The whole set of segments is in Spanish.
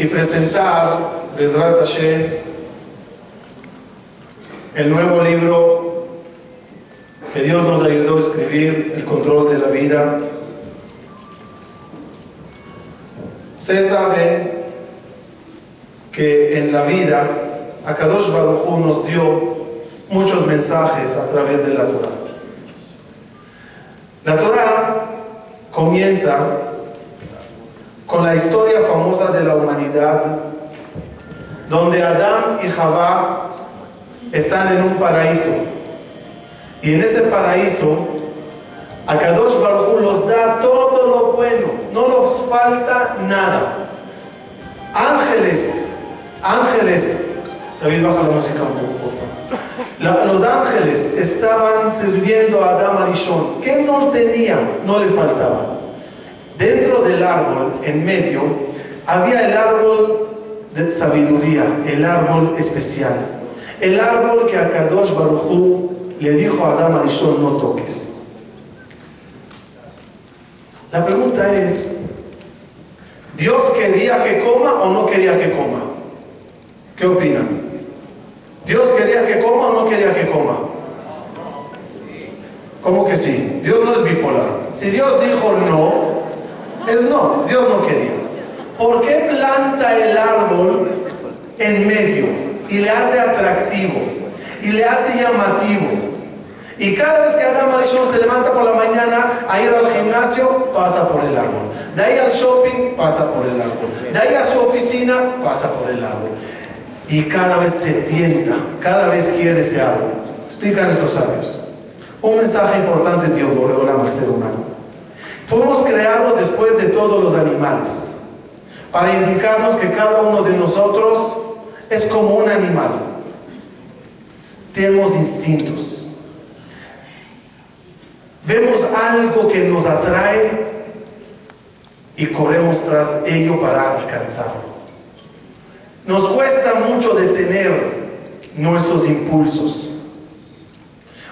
y presentar, Bezrat Hashem, el nuevo libro que Dios nos ayudó a escribir, El control de la vida. Ustedes saben que en la vida Akadosh Baruj Hu nos dio muchos mensajes a través de la Torah. La Torah comienza con la historia famosa de la humanidad, donde Adán y Javá están en un paraíso. Y en ese paraíso, Akadosh Baruj los da todo lo bueno, no nos falta nada. Ángeles, ángeles, David baja la música un poco, por favor. los ángeles estaban sirviendo a Adán Arishon. ¿Qué no tenía? No le faltaba. Dentro del árbol, en medio, había el árbol de sabiduría, el árbol especial. El árbol que a Kadosh Baruchu le dijo a Adam Arishon, no toques. La pregunta es, ¿Dios quería que coma o no quería que coma? ¿Qué opinan? ¿Dios quería que coma o no quería que coma? ¿Cómo que sí? Dios no es bipolar. Si Dios dijo no, es no, Dios no quería. ¿Por qué planta el árbol en medio y le hace atractivo y le hace llamativo? Y cada vez que Adam Arishon se levanta por la mañana a ir al gimnasio, pasa por el árbol. De ahí al shopping, pasa por el árbol. De ahí a su oficina, pasa por el árbol. Y cada vez se tienta, cada vez quiere ese árbol. Explican esos sabios. Un mensaje importante Dios Boreolam al ser humano. Fuimos creados después de todos los animales, para indicarnos que cada uno de nosotros es como un animal. Tenemos instintos. Vemos algo que nos atrae y corremos tras ello para alcanzarlo. Nos cuesta mucho detener nuestros impulsos.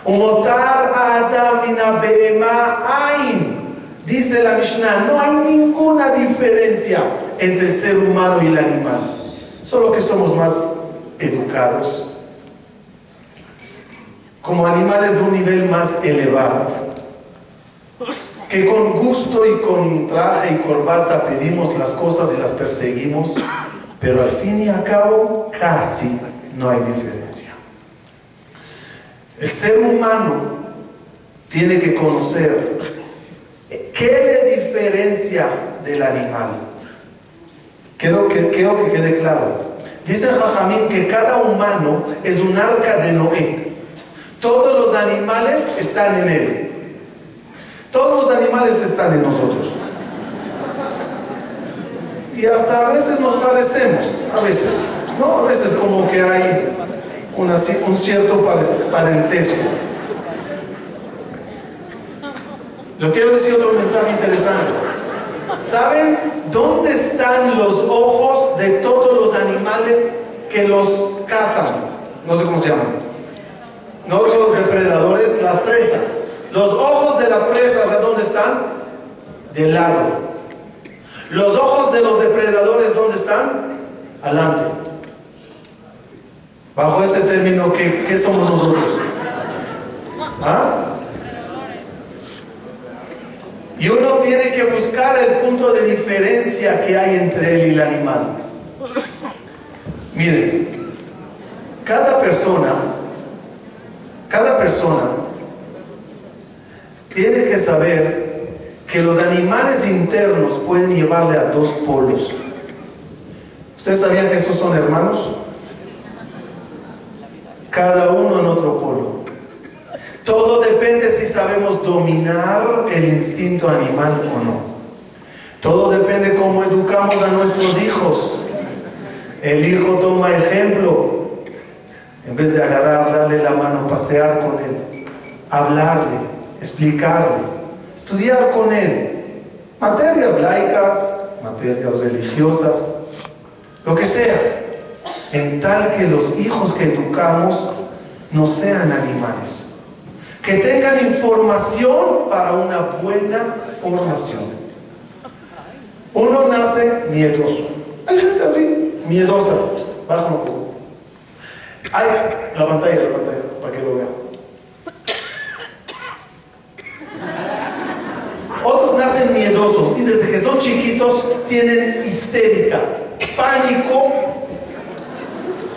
Umotar Adam ain Dice la Mishnah, no hay ninguna diferencia entre el ser humano y el animal, solo que somos más educados, como animales de un nivel más elevado, que con gusto y con traje y corbata pedimos las cosas y las perseguimos, pero al fin y al cabo casi no hay diferencia. El ser humano tiene que conocer ¿Qué le diferencia del animal? Quiero que, que quede claro. Dice Jajamín que cada humano es un arca de Noé. Todos los animales están en él. Todos los animales están en nosotros. Y hasta a veces nos parecemos, a veces, ¿no? A veces como que hay un cierto parentesco. Yo quiero decir otro mensaje interesante. ¿Saben dónde están los ojos de todos los animales que los cazan? No sé cómo se llaman. No los depredadores, las presas. Los ojos de las presas, ¿a dónde están? De lado. Los ojos de los depredadores, ¿dónde están? Adelante. Bajo este término, ¿qué, qué somos nosotros? ¿Ah? Y uno tiene que buscar el punto de diferencia que hay entre él y el animal. Miren, cada persona, cada persona tiene que saber que los animales internos pueden llevarle a dos polos. ¿Ustedes sabían que esos son hermanos? Cada uno en otro polo. Todo depende si sabemos dominar el instinto animal o no. Todo depende cómo educamos a nuestros hijos. El hijo toma ejemplo. En vez de agarrar, darle la mano, pasear con él, hablarle, explicarle, estudiar con él. Materias laicas, materias religiosas, lo que sea. En tal que los hijos que educamos no sean animales que tengan información para una buena formación. Uno nace miedoso. Hay gente así, miedosa. Baja un poco. Hay la pantalla, la pantalla, para que lo vean. Otros nacen miedosos y desde que son chiquitos tienen histérica, pánico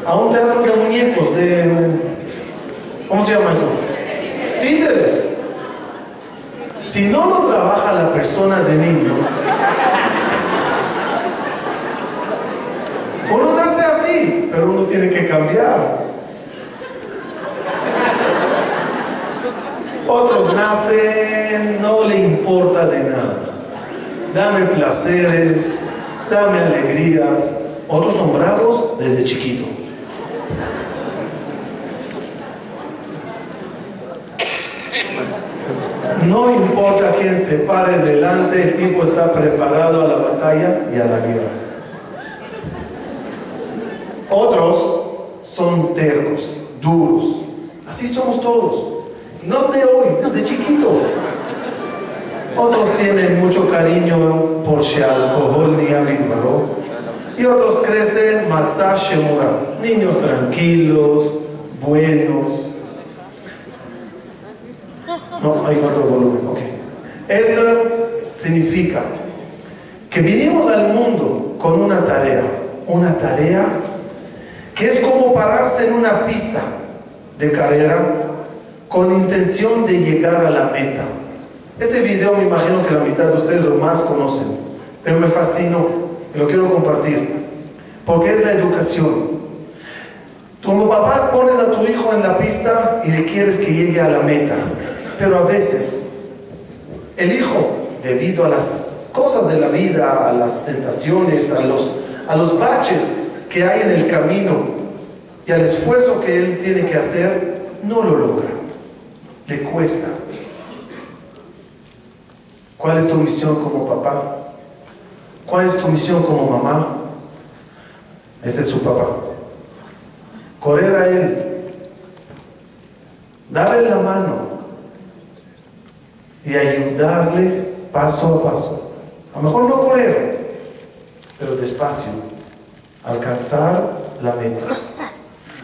a un teatro de muñecos, de... ¿Cómo se llama eso? Si no lo trabaja la persona de niño, uno nace así, pero uno tiene que cambiar. Otros nacen, no le importa de nada. Dame placeres, dame alegrías. Otros son bravos desde chiquito. No importa quién se pare delante, el tipo está preparado a la batalla y a la guerra. Otros son tercos, duros. Así somos todos. No de hoy, desde chiquito. Otros tienen mucho cariño por alcohol ni Baro. Y otros crecen matzah shemura, niños tranquilos, buenos, no, ahí falta volumen. Ok. Esto significa que vinimos al mundo con una tarea. Una tarea que es como pararse en una pista de carrera con intención de llegar a la meta. Este video me imagino que la mitad de ustedes o más conocen, pero me fascinó y lo quiero compartir, porque es la educación. Como papá pones a tu hijo en la pista y le quieres que llegue a la meta. Pero a veces el hijo, debido a las cosas de la vida, a las tentaciones, a los, a los baches que hay en el camino y al esfuerzo que él tiene que hacer, no lo logra. Le cuesta. ¿Cuál es tu misión como papá? ¿Cuál es tu misión como mamá? Ese es su papá. Correr a él. Darle la mano y ayudarle paso a paso. A lo mejor no correr, pero despacio. Alcanzar la meta.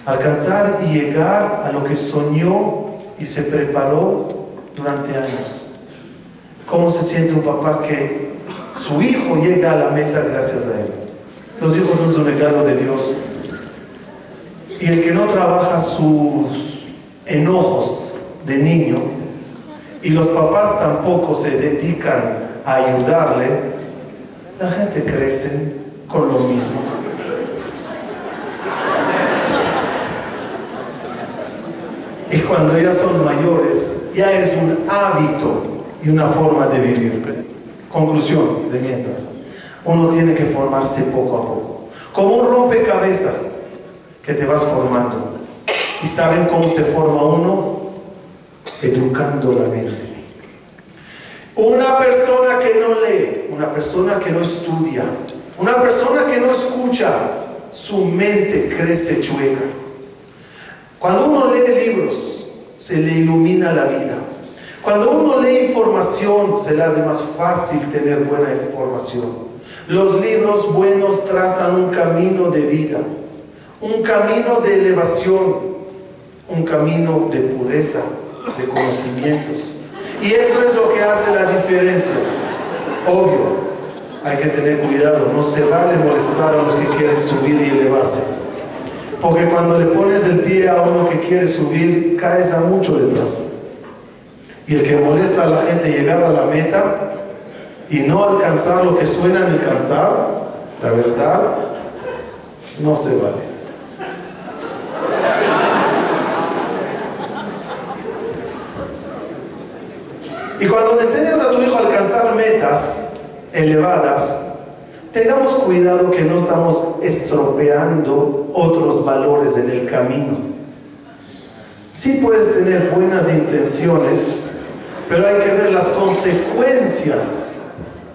Alcanzar y llegar a lo que soñó y se preparó durante años. ¿Cómo se siente un papá que su hijo llega a la meta gracias a él? Los hijos son un regalo de Dios. Y el que no trabaja sus enojos de niño, y los papás tampoco se dedican a ayudarle, la gente crece con lo mismo. Y cuando ya son mayores, ya es un hábito y una forma de vivir. Conclusión de mientras. Uno tiene que formarse poco a poco. Como un rompecabezas que te vas formando. ¿Y saben cómo se forma uno? Educando la mente. Una persona que no lee, una persona que no estudia, una persona que no escucha, su mente crece chueca. Cuando uno lee libros, se le ilumina la vida. Cuando uno lee información, se le hace más fácil tener buena información. Los libros buenos trazan un camino de vida, un camino de elevación, un camino de pureza, de conocimientos. Y eso es lo que hace la diferencia. Obvio, hay que tener cuidado, no se vale molestar a los que quieren subir y elevarse. Porque cuando le pones el pie a uno que quiere subir, caes a mucho detrás. Y el que molesta a la gente llegar a la meta y no alcanzar lo que suena alcanzar, la verdad, no se vale. Y cuando enseñas a tu hijo a alcanzar metas elevadas, tengamos cuidado que no estamos estropeando otros valores en el camino. Sí puedes tener buenas intenciones, pero hay que ver las consecuencias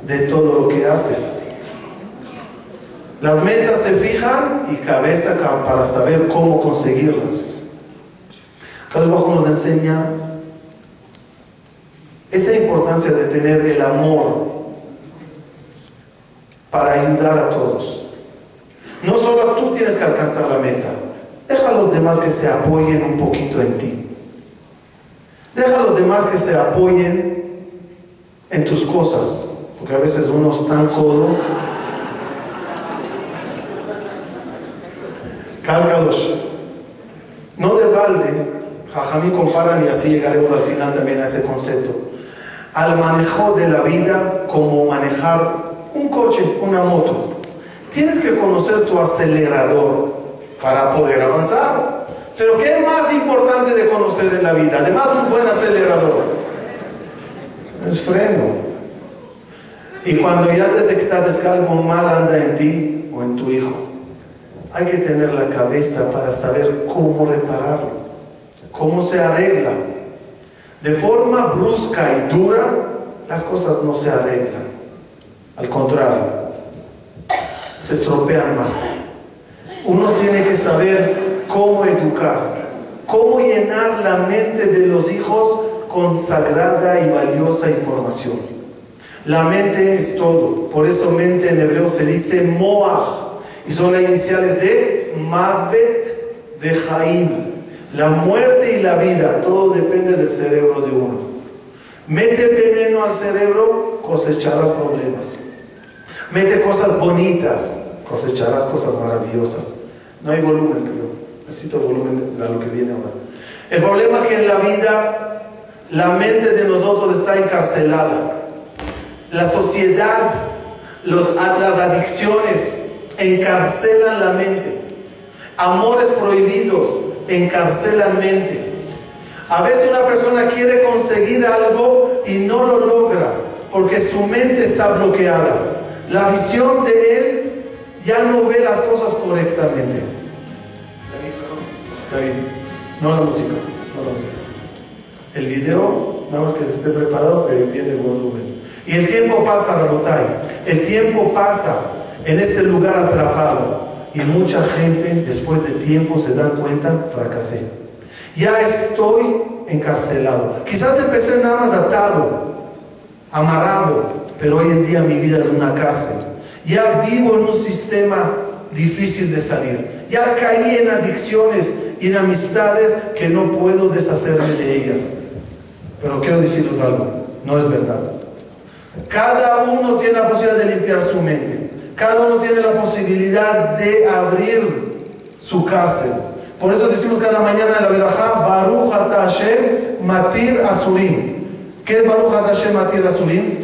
de todo lo que haces. Las metas se fijan y cabeza para saber cómo conseguirlas. Cada uno nos enseña esa importancia de tener el amor para ayudar a todos. No solo tú tienes que alcanzar la meta. Deja a los demás que se apoyen un poquito en ti. Deja a los demás que se apoyen en tus cosas. Porque a veces uno es tan codo. Cálcalos. No de balde, Jajamí comparan y así llegaremos al final también a ese concepto. Al manejo de la vida como manejar un coche, una moto. Tienes que conocer tu acelerador para poder avanzar. Pero ¿qué es más importante de conocer en la vida? Además, un buen acelerador. Es freno. Y cuando ya detectas que algo mal anda en ti o en tu hijo, hay que tener la cabeza para saber cómo repararlo, cómo se arregla. De forma brusca y dura, las cosas no se arreglan. Al contrario, se estropean más. Uno tiene que saber cómo educar, cómo llenar la mente de los hijos con sagrada y valiosa información. La mente es todo, por eso mente en hebreo se dice moach, y son las iniciales de Mavet de Jaim. La muerte y la vida, todo depende del cerebro de uno. Mete veneno al cerebro, cosecharás problemas. Mete cosas bonitas, cosecharás cosas maravillosas. No hay volumen, creo. Necesito volumen a lo que viene ahora. El problema es que en la vida la mente de nosotros está encarcelada. La sociedad, los, las adicciones, encarcelan la mente. Amores prohibidos encarcelan mente. A veces una persona quiere conseguir algo y no lo logra porque su mente está bloqueada. La visión de él ya no ve las cosas correctamente. no la música, no la música. El video, nada más que se esté preparado, que viene el volumen. Y el tiempo pasa, Rabotai. El tiempo pasa en este lugar atrapado. Y mucha gente después de tiempo se dan cuenta, fracasé. Ya estoy encarcelado. Quizás empecé nada más atado, amarrado, pero hoy en día mi vida es una cárcel. Ya vivo en un sistema difícil de salir. Ya caí en adicciones y en amistades que no puedo deshacerme de ellas. Pero quiero decirles algo, no es verdad. Cada uno tiene la posibilidad de limpiar su mente. Cada uno tiene la posibilidad de abrir su cárcel. Por eso decimos cada mañana en la verajá, Baruch Hashem Matir Asurim. ¿Qué es Baruch Hashem Matir Asurim?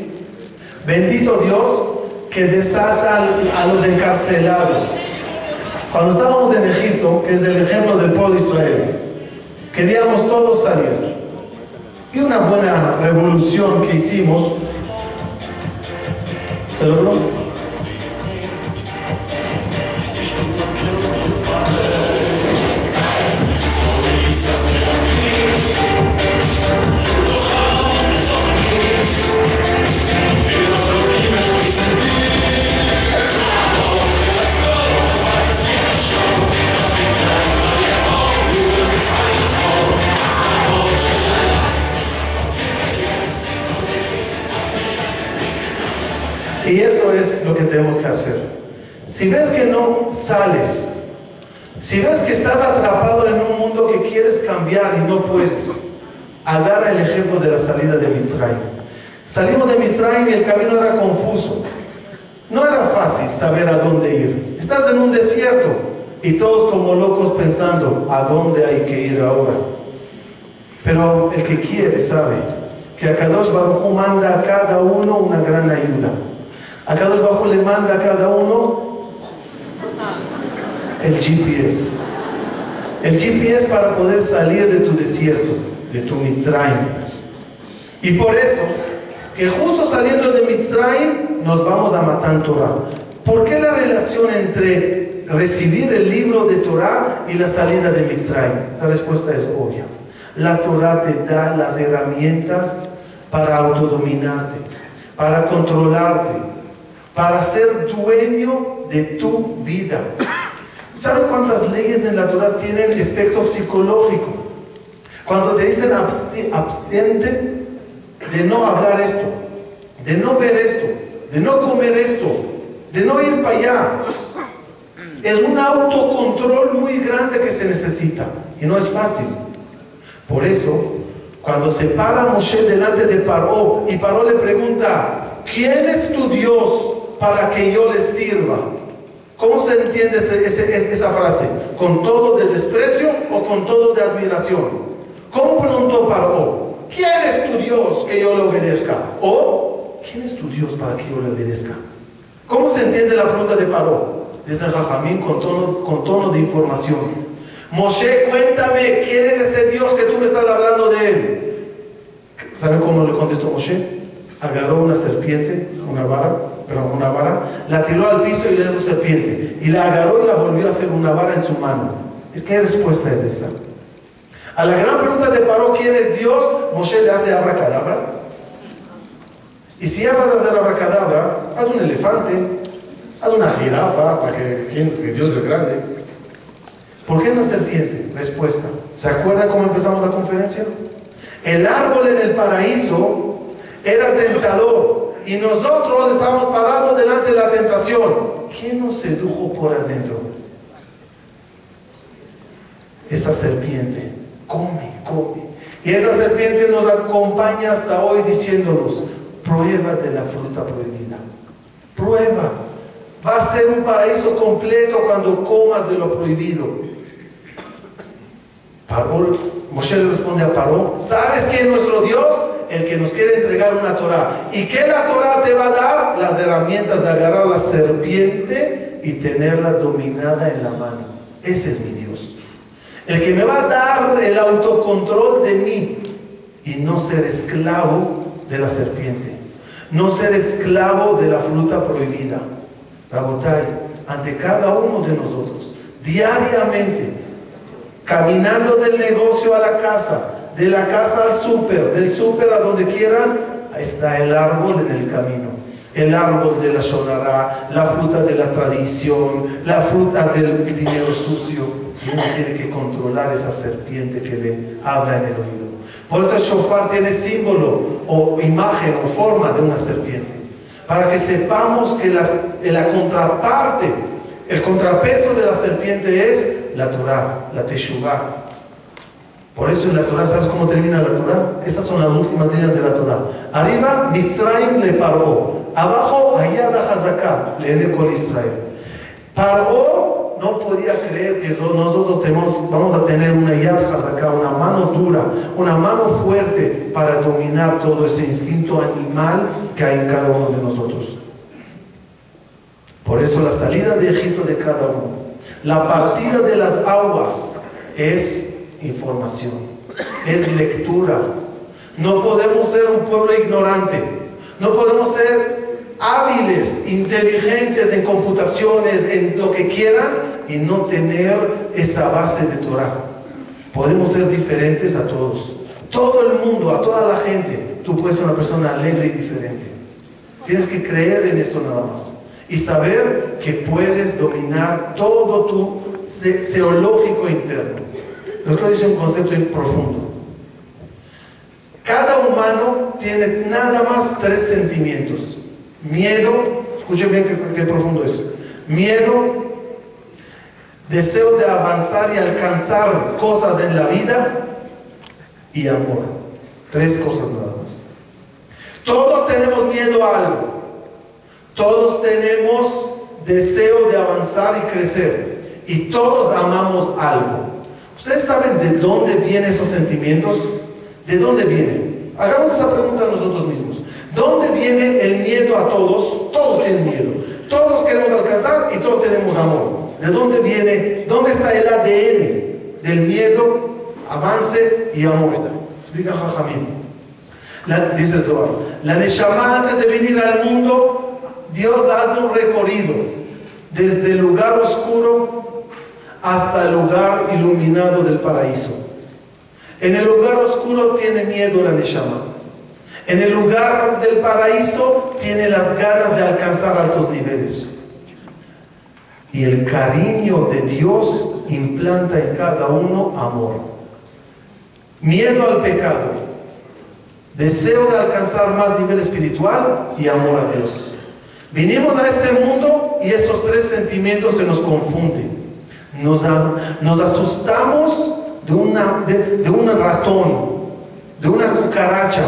Bendito Dios que desata a los encarcelados. Cuando estábamos en Egipto, que es el ejemplo del pueblo de Israel, queríamos todos salir. Y una buena revolución que hicimos, ¿se logró? Y eso es lo que tenemos que hacer. Si ves que no sales, si ves que estás atrapado en un mundo que quieres cambiar y no puedes, agarra el ejemplo de la salida de Mitzrayim. Salimos de Mitzrayim y el camino era confuso. No era fácil saber a dónde ir. Estás en un desierto y todos como locos pensando a dónde hay que ir ahora. Pero el que quiere sabe que a Kadosh Baruj manda a cada uno una gran ayuda. A Kadosh Bajo le manda a cada uno el GPS. El GPS para poder salir de tu desierto, de tu Mitzrayim. Y por eso, que justo saliendo de Mitzrayim, nos vamos a Matan Torah. ¿Por qué la relación entre recibir el libro de Torah y la salida de Mitzrayim? La respuesta es obvia. La Torah te da las herramientas para autodominarte, para controlarte, para ser dueño de tu vida. ¿Saben cuántas leyes en la Torah tienen efecto psicológico? Cuando te dicen abstiente de no hablar esto, de no ver esto, de no comer esto, de no ir para allá. Es un autocontrol muy grande que se necesita y no es fácil. Por eso, cuando se para Moshe delante de Paró y Paró le pregunta, ¿quién es tu Dios para que yo le sirva? ¿Cómo se entiende esa frase? ¿Con todo de desprecio o con todo de admiración? ¿Cómo preguntó Paró? ¿Quién es tu Dios que yo le obedezca? O, ¿quién es tu Dios para que yo le obedezca? ¿Cómo se entiende la pregunta de Paró? Dice Jajamín con tono, con tono de información. Moshe, cuéntame, ¿quién es ese Dios que tú me estás hablando de él? ¿Saben cómo le contestó Moshe? Agarró una serpiente, una vara, perdón, una vara, la tiró al piso y le hizo serpiente. Y la agarró y la volvió a hacer una vara en su mano. ¿Qué respuesta es esa? A la gran pregunta de Paró, ¿quién es Dios? Moshe le hace abracadabra. Y si ya vas a hacer abracadabra, haz un elefante, haz una jirafa para que que Dios es grande. ¿Por qué una serpiente? Respuesta. ¿Se acuerdan cómo empezamos la conferencia? El árbol en el paraíso era tentador y nosotros estamos parados delante de la tentación. ¿Qué nos sedujo por adentro? Esa serpiente come, come. Y esa serpiente nos acompaña hasta hoy diciéndonos, prueba de la fruta prohibida. Prueba. Va a ser un paraíso completo cuando comas de lo prohibido. Paró, Moshe responde a Paró, ¿sabes quién es nuestro Dios? El que nos quiere entregar una Torah. ¿Y qué la Torah te va a dar? Las herramientas de agarrar la serpiente y tenerla dominada en la mano. Ese es mi Dios. El que me va a dar el autocontrol de mí y no ser esclavo de la serpiente. No ser esclavo de la fruta prohibida. Rabotai, ante cada uno de nosotros, diariamente, caminando del negocio a la casa, de la casa al súper, del súper a donde quieran, está el árbol en el camino. El árbol de la sonará, la fruta de la tradición, la fruta del dinero sucio y uno tiene que controlar esa serpiente que le habla en el oído. Por eso el shofar tiene símbolo o imagen o forma de una serpiente. Para que sepamos que la, la contraparte, el contrapeso de la serpiente es la Torah, la Teshuvah. Por eso en la Torah, ¿sabes cómo termina la Torah? Esas son las últimas líneas de la Torah. Arriba, Mitzrayim le paró. Abajo, Ayada Hazaká, le Kol Israel. Paró no podía creer que nosotros vamos a tener una yad acá, una mano dura, una mano fuerte para dominar todo ese instinto animal que hay en cada uno de nosotros. Por eso la salida de Egipto de cada uno, la partida de las aguas es información, es lectura. No podemos ser un pueblo ignorante, no podemos ser hábiles, inteligentes en computaciones, en lo que quieran, y no tener esa base de Torah. Podemos ser diferentes a todos. Todo el mundo, a toda la gente, tú puedes ser una persona alegre y diferente. Tienes que creer en eso nada más. Y saber que puedes dominar todo tu seológico interno. Lo que dice un concepto profundo. Cada humano tiene nada más tres sentimientos Miedo, escuchen bien qué, profundo es. Miedo, deseo de avanzar y alcanzar cosas en la vida y amor. Tres cosas nada más. Todos tenemos miedo a algo. Todos tenemos deseo de avanzar y crecer. Y todos amamos algo. ¿Ustedes saben de dónde vienen esos sentimientos? ¿De dónde vienen? Hagamos esa pregunta a nosotros mismos. ¿Dónde viene el miedo a todos? Todos tienen miedo. Todos queremos alcanzar y todos tenemos amor. ¿De dónde viene? ¿Dónde está el ADN del miedo, avance y amor? Explica Jajamín. dice el Zohar. La Neshama antes de venir al mundo, Dios la hace un recorrido. Desde el lugar oscuro hasta el lugar iluminado del paraíso. En el lugar oscuro tiene miedo la Neshama. En el lugar del paraíso tiene las ganas de alcanzar altos niveles. Y el cariño de Dios implanta en cada uno amor. Miedo al pecado. Deseo de alcanzar más nivel espiritual y amor a Dios. Vinimos a este mundo y esos tres sentimientos se nos confunden. Nos, nos asustamos de, una, de un ratón, de una cucaracha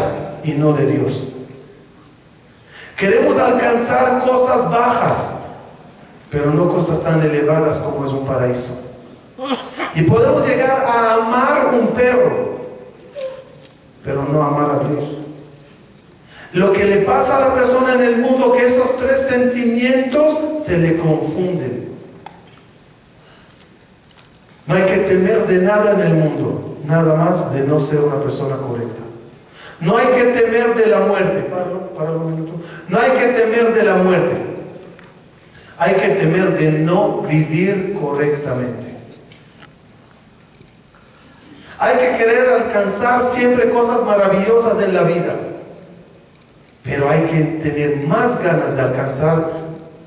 y no de Dios. Queremos alcanzar cosas bajas, pero no cosas tan elevadas como es un paraíso. Y podemos llegar a amar un perro, pero no amar a Dios. Lo que le pasa a la persona en el mundo, que esos tres sentimientos se le confunden. No hay que temer de nada en el mundo, nada más de no ser una persona correcta. No hay que temer de la muerte. Minuto. No hay que temer de la muerte. Hay que temer de no vivir correctamente. Hay que querer alcanzar siempre cosas maravillosas en la vida. Pero hay que tener más ganas de alcanzar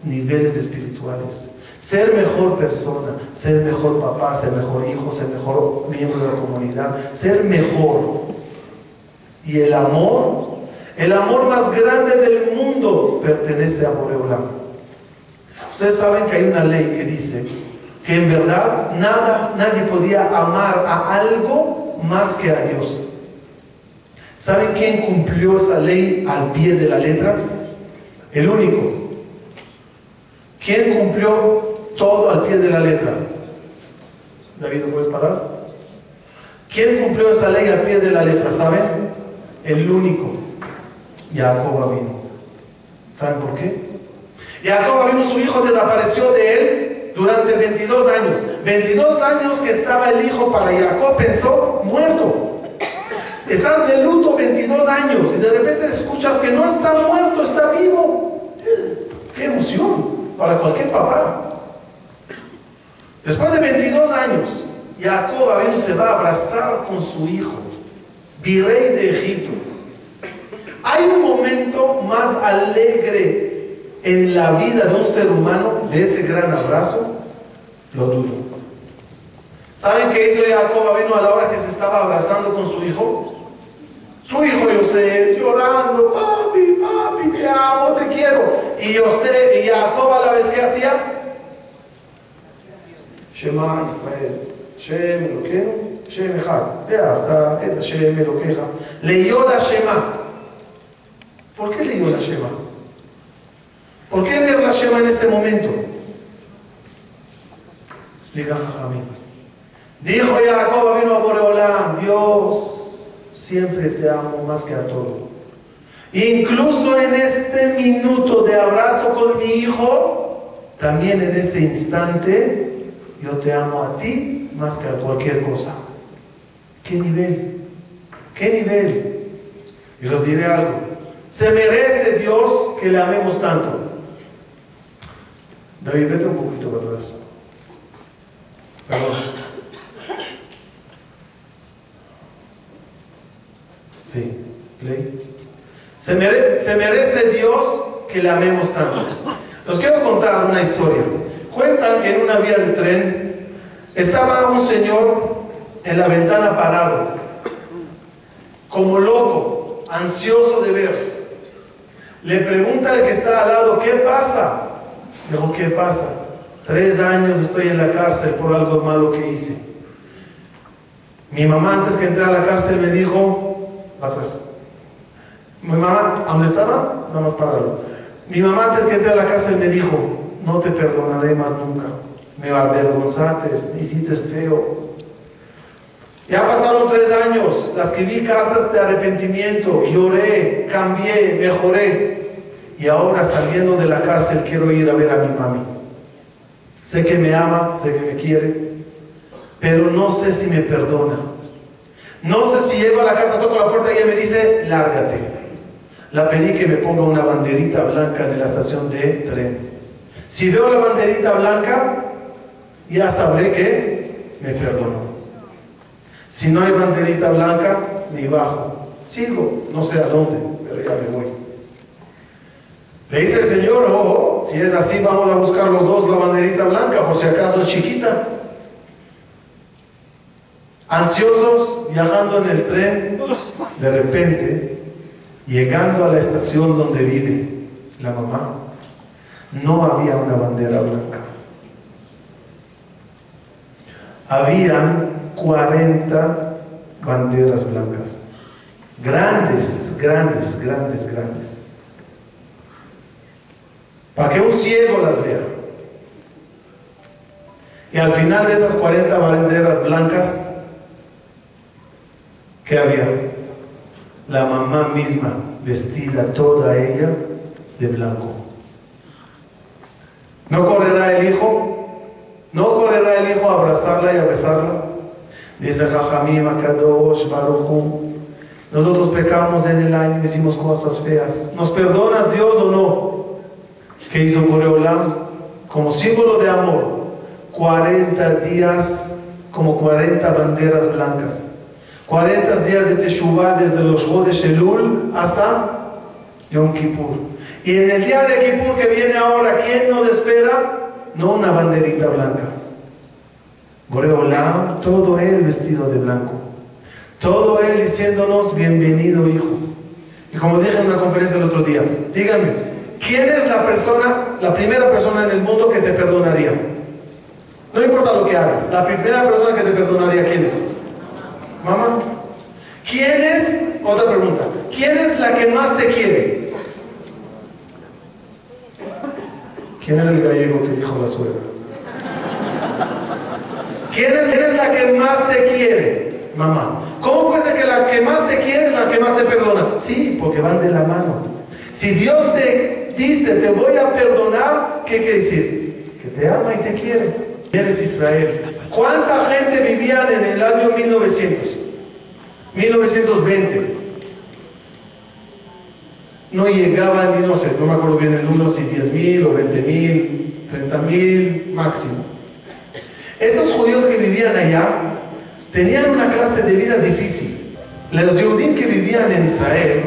niveles espirituales. Ser mejor persona, ser mejor papá, ser mejor hijo, ser mejor miembro de la comunidad, ser mejor. Y el amor, el amor más grande del mundo pertenece a Boreolam. Ustedes saben que hay una ley que dice que en verdad nada, nadie podía amar a algo más que a Dios. ¿Saben quién cumplió esa ley al pie de la letra? El único. ¿Quién cumplió todo al pie de la letra? David, ¿no puedes parar? ¿Quién cumplió esa ley al pie de la letra? ¿Saben? El único. Jacob vino. ¿Saben por qué? Jacob vino, su hijo desapareció de él durante 22 años. 22 años que estaba el hijo para Jacob, pensó muerto. Estás de luto 22 años y de repente escuchas que no está muerto, está vivo. Qué emoción para cualquier papá. Después de 22 años, Jacob se va a abrazar con su hijo, virrey de Egipto. ¿Hay un momento más alegre en la vida de un ser humano de ese gran abrazo? Lo dudo. ¿Saben qué hizo Jacob vino a la hora que se estaba abrazando con su hijo? Su hijo José llorando, papi, papi, te amo, te quiero. Y José y Jacob a la vez que hacía, Israel, Shem Eloqueno, Shem Echad, Beafta, Et Hashem Eloqueja. Leyó la Shema. ¿Por qué leyó la Shema? ¿Por qué leer la Shema en ese momento? Explica Jajamín. Dijo Jacob, vino a Boreolán, Dios siempre te amo más que a todo. Incluso en este minuto de abrazo con mi hijo, también en este instante, yo te amo a ti más que a cualquier cosa. ¿Qué nivel? ¿Qué nivel? Y os diré algo. Se merece Dios que le amemos tanto. David, vete un poquito para atrás. Perdón. Sí, play. Se, merece Dios que le amemos tanto. Los quiero contar una historia. Cuentan en una vía de tren estaba un señor en la ventana parado, como loco, ansioso de ver. Le pregunta al que está al lado, ¿qué pasa? Dijo, ¿qué pasa? Tres años estoy en la cárcel por algo malo que hice. Mi mamá antes que entrar a la cárcel me dijo, atrás. Mi mamá, ¿a dónde estaba? Nada más pararlo. Mi mamá antes que entré a la cárcel me dijo, no te perdonaré más nunca. Me avergonzaste, me hiciste feo. Ya pasaron tres años, las escribí cartas de arrepentimiento, lloré, cambié, mejoré. Y ahora saliendo de la cárcel quiero ir a ver a mi mami. Sé que me ama, sé que me quiere, pero no sé si me perdona. No sé si llego a la casa, toco la puerta y ella me dice, lárgate. La pedí que me ponga una banderita blanca en la estación de tren. Si veo la banderita blanca, ya sabré que me perdonó. Si no hay banderita blanca, ni bajo. Sigo, no sé a dónde, pero ya me voy. Le dice el Señor, ojo, si es así, vamos a buscar los dos la banderita blanca, por si acaso es chiquita ansiosos viajando en el tren, de repente, llegando a la estación donde vive la mamá, no había una bandera blanca. Habían 40 banderas blancas. Grandes, grandes, grandes, grandes. Para que un ciego las vea. Y al final de esas 40 banderas blancas, ¿qué había? La mamá misma, vestida toda ella de blanco. ¿No correrá el hijo? ¿No correrá el hijo a abrazarla y a besarla? Dice Jajamim Akadosh Baruchu. Nosotros pecamos en el año, hicimos cosas feas. ¿Nos perdonas Dios o no? ¿Qué hizo Coreolam? Como símbolo de amor, 40 días, como 40 banderas blancas. 40 días de Teshuvah desde los Jodesh Elul hasta Yom Kippur. Y en el día de Kippur que viene ahora, ¿quién nos espera? No una banderita blanca. Boreolam, todo él vestido de blanco. Todo él diciéndonos, bienvenido hijo. Y como dije en una conferencia el otro día, díganme, ¿quién es la persona, la primera persona en el mundo que te perdonaría? No importa lo que hagas, la primera persona que te perdonaría, ¿quién es? Mamá. ¿Quién es, otra pregunta, ¿quién es la que más te quiere? ¿Quién es el gallego que dijo la suegra? ¿Quién es, ¿Quién es la que más te quiere? Mamá. ¿Cómo puede ser que la que más te quiere es la que más te perdona? Sí, porque van de la mano. Si Dios te dice, te voy a perdonar, ¿qué quiere decir? Que te ama y te quiere. Eres Israel. ¿Cuánta gente vivía en el año 1900? 1920. No llegaban, ni no sé, no me acuerdo bien el número, si 10 mil o 20 mil, 30 mil máximo. Esos judíos que vivían allá tenían una clase de vida difícil. Los judíos que vivían en Israel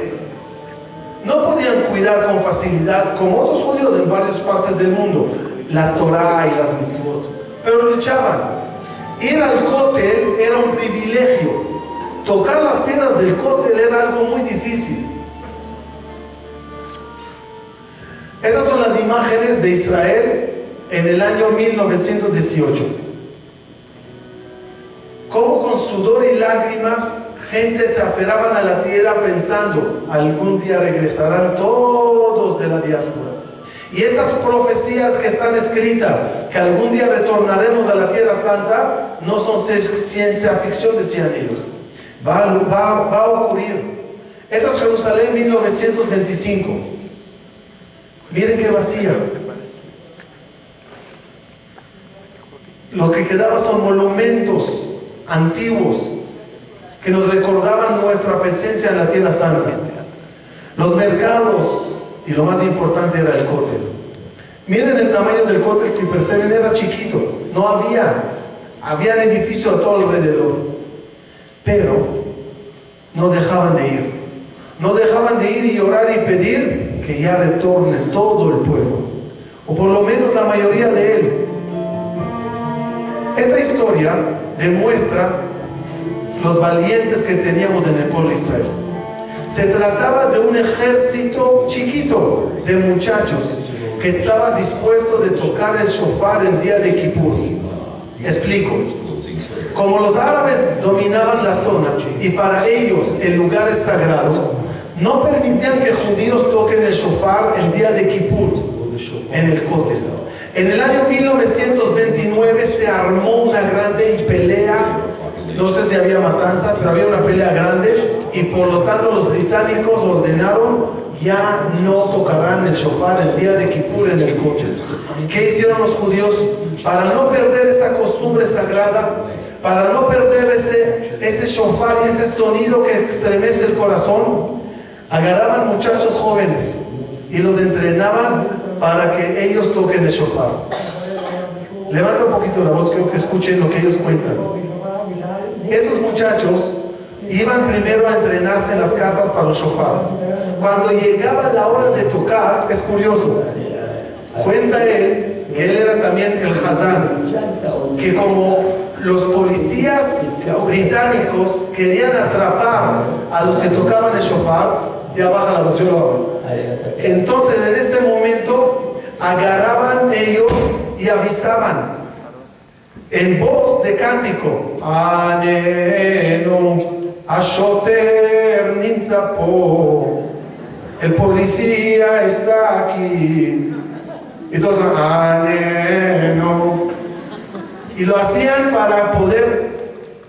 no podían cuidar con facilidad, como otros judíos en varias partes del mundo, la Torah y las mitzvot, pero luchaban. Ir al cótel era un privilegio. Tocar las piedras del cótel era algo muy difícil. Esas son las imágenes de Israel en el año 1918. Cómo con sudor y lágrimas gente se aferraban a la tierra pensando, algún día regresarán todos de la diáspora. Y esas profecías que están escritas, que algún día retornaremos a la tierra santa, no son ciencia ficción, decían ellos. Va, va, va a ocurrir. Esa es Jerusalén 1925. Miren qué vacía. Lo que quedaba son monumentos antiguos que nos recordaban nuestra presencia en la tierra santa. Los mercados y lo más importante era el cótel. Miren el tamaño del cótel, si perciben, era chiquito, no había, había edificio a todo alrededor, pero no dejaban de ir, no dejaban de ir y orar y pedir que ya retorne todo el pueblo, o por lo menos la mayoría de él. Esta historia demuestra los valientes que teníamos en el pueblo Israel. Se trataba de un ejército chiquito de muchachos que estaba dispuesto de tocar el shofar el día de Kippur. Explico. Como los árabes dominaban la zona y para ellos el lugar es sagrado, no permitían que judíos toquen el shofar el día de Kippur en el cótel. En el año 1929 se armó una grande pelea, no sé si había matanza, pero había una pelea grande y por lo tanto los británicos ordenaron ya no tocarán el shofar el día de Kippur en el cótel. ¿Qué hicieron los judíos? Para no perder esa costumbre sagrada, para no perder ese shofar y ese sonido que estremece el corazón, agarraban muchachos jóvenes y los entrenaban para que ellos toquen el shofar. Levanta un poquito la voz, que escuchen lo que ellos cuentan. Esos muchachos iban primero a entrenarse en las casas para los shofar. Cuando llegaba la hora de tocar, es curioso, cuenta él que él era también el Hazán, que como los policías británicos querían atrapar a los que tocaban el shofar, ya baja la hago. Entonces en ese momento agarraban ellos y avisaban en voz de cántico, el policía está aquí. Y todos, Anenu. Y lo hacían para poder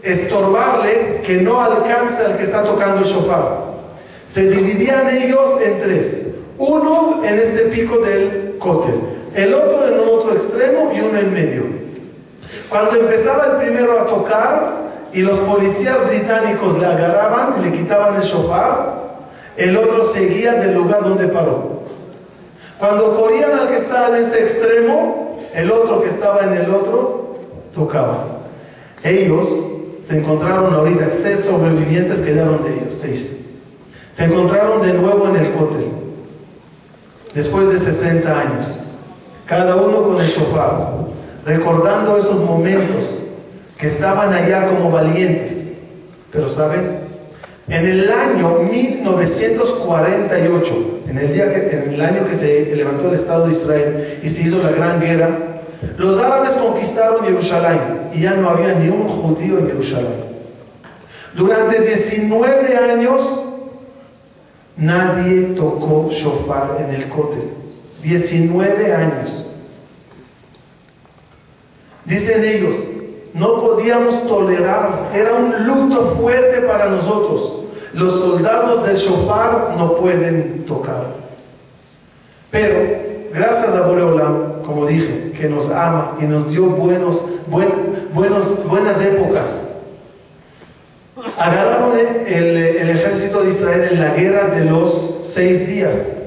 estorbarle que no alcanza el que está tocando el shofar. Se dividían ellos en tres. Uno en este pico del cótel, el otro en el otro extremo y uno en medio. Cuando empezaba el primero a tocar y los policías británicos le agarraban le quitaban el shofar, el otro seguía del lugar donde paró. Cuando corrían al que estaba en este extremo, el otro que estaba en el otro tocaba. Ellos se encontraron ahorita, seis sobrevivientes quedaron de ellos, seis. Se encontraron de nuevo en el cótel, después de 60 años, cada uno con el shofar, recordando esos momentos que estaban allá como valientes. Pero saben, en el año 1948, en el, día que, en el año que se levantó el Estado de Israel y se hizo la gran guerra, los árabes conquistaron Jerusalén y ya no había ni un judío en Jerusalén. Durante 19 años nadie tocó shofar en el cótel. 19 años. Dicen ellos, no podíamos tolerar, era un luto fuerte para nosotros. Los soldados del shofar no pueden tocar. Pero gracias a Boreolam, como dije, que nos ama y nos dio buenos, buenos, buenas épocas. Agarraron el, ejército de Israel en la guerra de los seis días.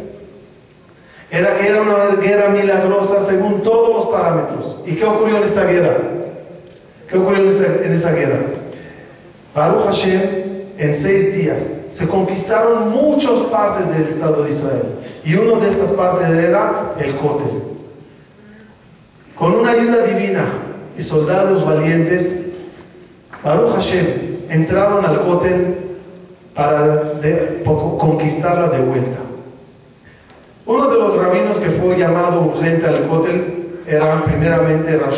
Era que era una guerra milagrosa según todos los parámetros. ¿Y qué ocurrió en esa guerra? ¿Qué ocurrió en esa, en esa guerra? Baruch Hashem, en seis días, se conquistaron muchas partes del Estado de Israel. Y una de estas partes era el Kotel. Con una ayuda divina y soldados valientes, Baruch Hashem entraron al Kotel para conquistarla de vuelta. Uno de los rabinos que fue llamado urgente al Kotel era primeramente Rav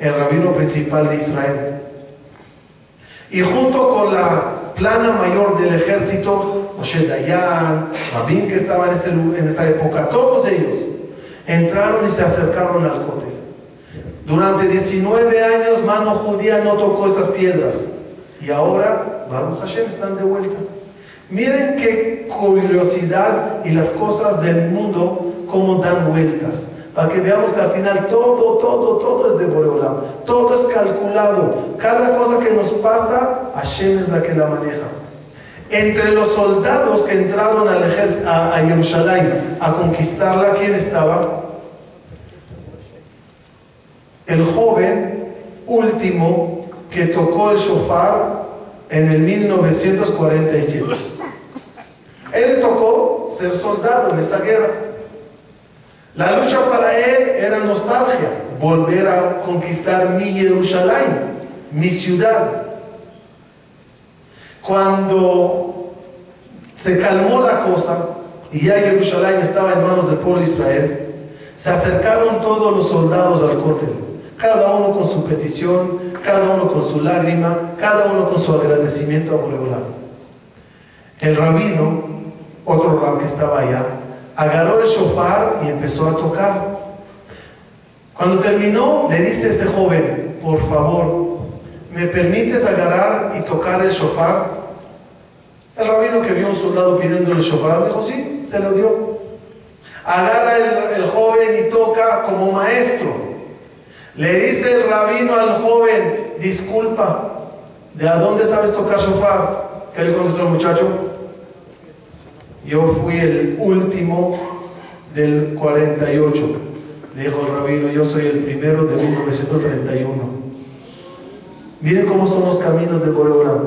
el rabino principal de Israel. Y junto con la plana mayor del ejército, Moshe Dayan, Rabin que estaba en, esa época, todos ellos entraron y se acercaron al Kotel. Durante 19 años mano judía no tocó esas piedras. Y ahora, Baruch Hashem, están de vuelta. Miren qué curiosidad y las cosas del mundo cómo dan vueltas. Para que veamos que al final todo, todo, todo es de Boreolam. Todo es calculado. Cada cosa que nos pasa, Hashem es la que la maneja. Entre los soldados que entraron a, a Jerusalén a conquistarla, ¿quién estaba? El joven último que tocó el shofar en el 1947. Él tocó ser soldado en esa guerra. La lucha para él era nostalgia, volver a conquistar mi Jerusalén, mi ciudad. Cuando se calmó la cosa y ya Jerusalén estaba en manos del pueblo de Israel, se acercaron todos los soldados al cótel, cada uno con su petición, cada uno con su lágrima, cada uno con su agradecimiento a. El rabino, otro rab que estaba allá, agarró el shofar y empezó a tocar. Cuando terminó, le dice a ese joven, por favor, ¿me permites agarrar y tocar el shofar? El rabino que vio a un soldado pidiéndole el shofar, dijo, sí, se lo dio. Agarra el joven y toca como maestro. Le dice el rabino al joven, disculpa, ¿de a dónde sabes tocar shofar? ¿Qué le contestó el muchacho? Yo fui el último del 48. Le dijo el rabino, yo soy el primero de 1931. Miren cómo son los caminos de Boreolam.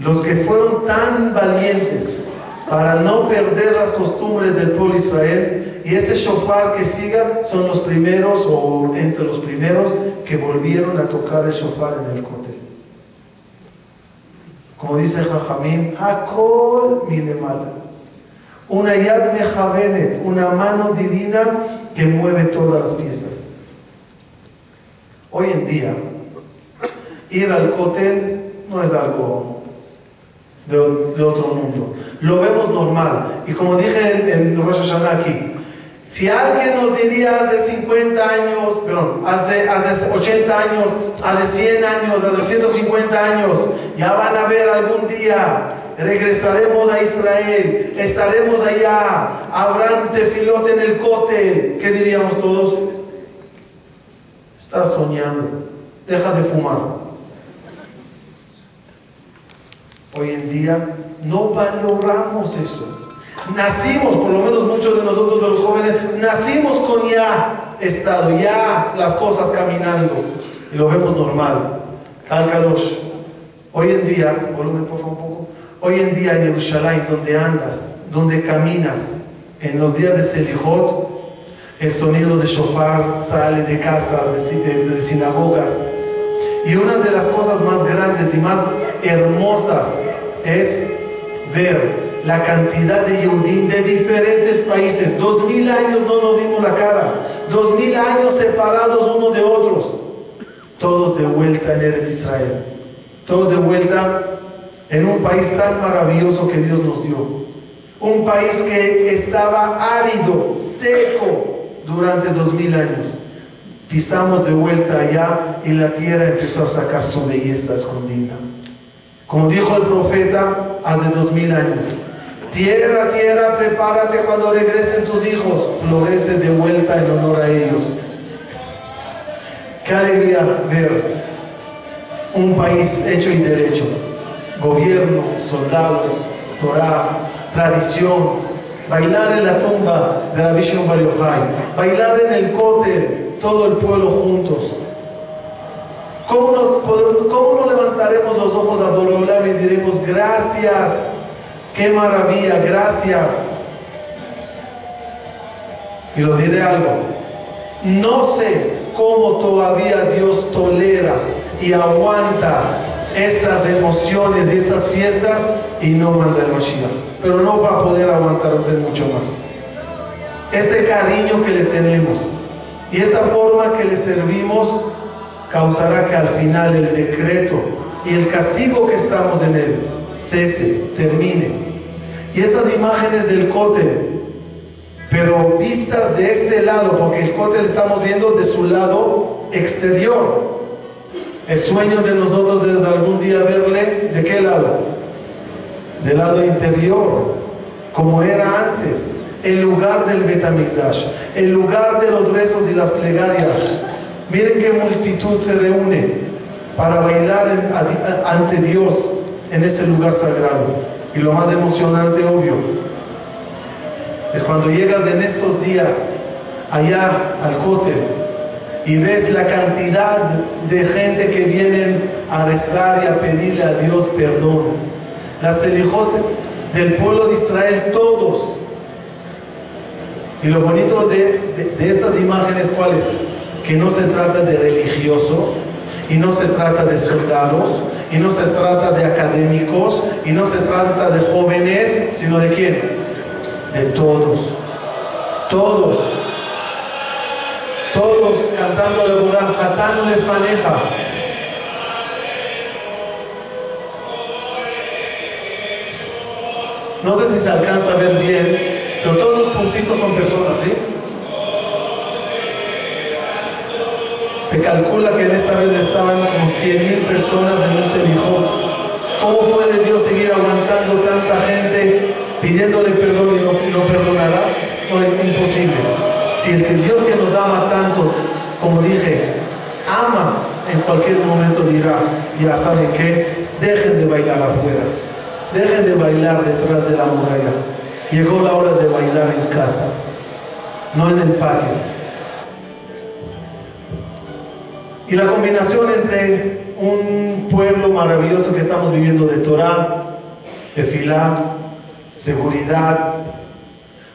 Los que fueron tan valientes para no perder las costumbres del pueblo Israel y ese shofar que siga son los primeros o entre los primeros que volvieron a tocar el shofar en el cótel. Como dice Jajamín, Hakol Milemala. Una yad mejavenet, una mano divina que mueve todas las piezas. Hoy en día, ir al cótel no es algo de, otro mundo. Lo vemos normal. Y como dije en, en Rosh Hashanah aquí, si alguien nos diría hace 50 años, perdón, hace, hace 80 años, hace 100 años, hace 150 años, ya van a ver algún día, regresaremos a Israel, estaremos allá, habrán tefilote en el cote, ¿qué diríamos todos? Estás soñando, deja de fumar. Hoy en día no valoramos eso. Nacimos, por lo menos muchos de nosotros de los jóvenes, nacimos con ya estado, ya las cosas caminando. Y lo vemos normal. Calcados. Hoy en día, volumen por favor un poco. Hoy en día en Jerusalén, donde andas, donde caminas, en los días de Selijot, el sonido de shofar sale de casas, de, de sinagogas. Y una de las cosas más grandes y más hermosas es ver la cantidad de Yehudim de diferentes países. Dos mil años no nos dimos la cara. Dos mil años separados unos de otros. Todos de vuelta en Eretz Israel. Todos de vuelta en un país tan maravilloso que Dios nos dio. Un país que estaba árido, seco durante dos mil años. Pisamos de vuelta allá y la tierra empezó a sacar su belleza escondida. Como dijo el profeta hace dos mil años, Tierra, tierra, prepárate cuando regresen tus hijos. Florece de vuelta en honor a ellos. Qué alegría ver un país hecho y derecho. Gobierno, soldados, Torah, tradición. Bailar en la tumba de la Visión Bar Bailar en el cote, todo el pueblo juntos. ¿Cómo no, levantaremos los ojos a Boreolam y diremos gracias? Qué maravilla, gracias. Y lo diré algo. No sé cómo todavía Dios tolera y aguanta estas emociones y estas fiestas y no manda el Mashiach. Pero no va a poder aguantarse mucho más. Este cariño que le tenemos y esta forma que le servimos causará que al final el decreto y el castigo que estamos en él cese, termine y estas imágenes del cótel, pero vistas de este lado, porque el cótel estamos viendo de su lado exterior. El sueño de nosotros es algún día verle de qué lado? Del lado interior, como era antes, el lugar del Betamigdash, el lugar de los rezos y las plegarias. Miren qué multitud se reúne para bailar ante Dios en ese lugar sagrado. Y lo más emocionante, obvio, es cuando llegas en estos días allá al cótel y ves la cantidad de gente que vienen a rezar y a pedirle a Dios perdón. Las celijotes del pueblo de Israel, todos. Y lo bonito de, de estas imágenes, ¿cuáles? Que no se trata de religiosos y no se trata de soldados y no se trata de académicos y no se trata de jóvenes, sino de quién? De todos. Todos. Todos cantando la Borán, Hatán le faneja. No sé si se alcanza a ver bien, pero todos esos puntitos son personas, ¿sí? Se calcula que en esta vez estaban como 100 mil personas en un selijot. ¿Cómo puede Dios seguir aguantando tanta gente pidiéndole perdón y no, perdonará? No, es imposible. Si el que Dios que nos ama tanto, como dije, ama, en cualquier momento dirá, ya saben que, dejen de bailar afuera, dejen de bailar detrás de la muralla. Llegó la hora de bailar en casa, no en el patio. Y la combinación entre un pueblo maravilloso que estamos viviendo de Torah, de Filá, seguridad,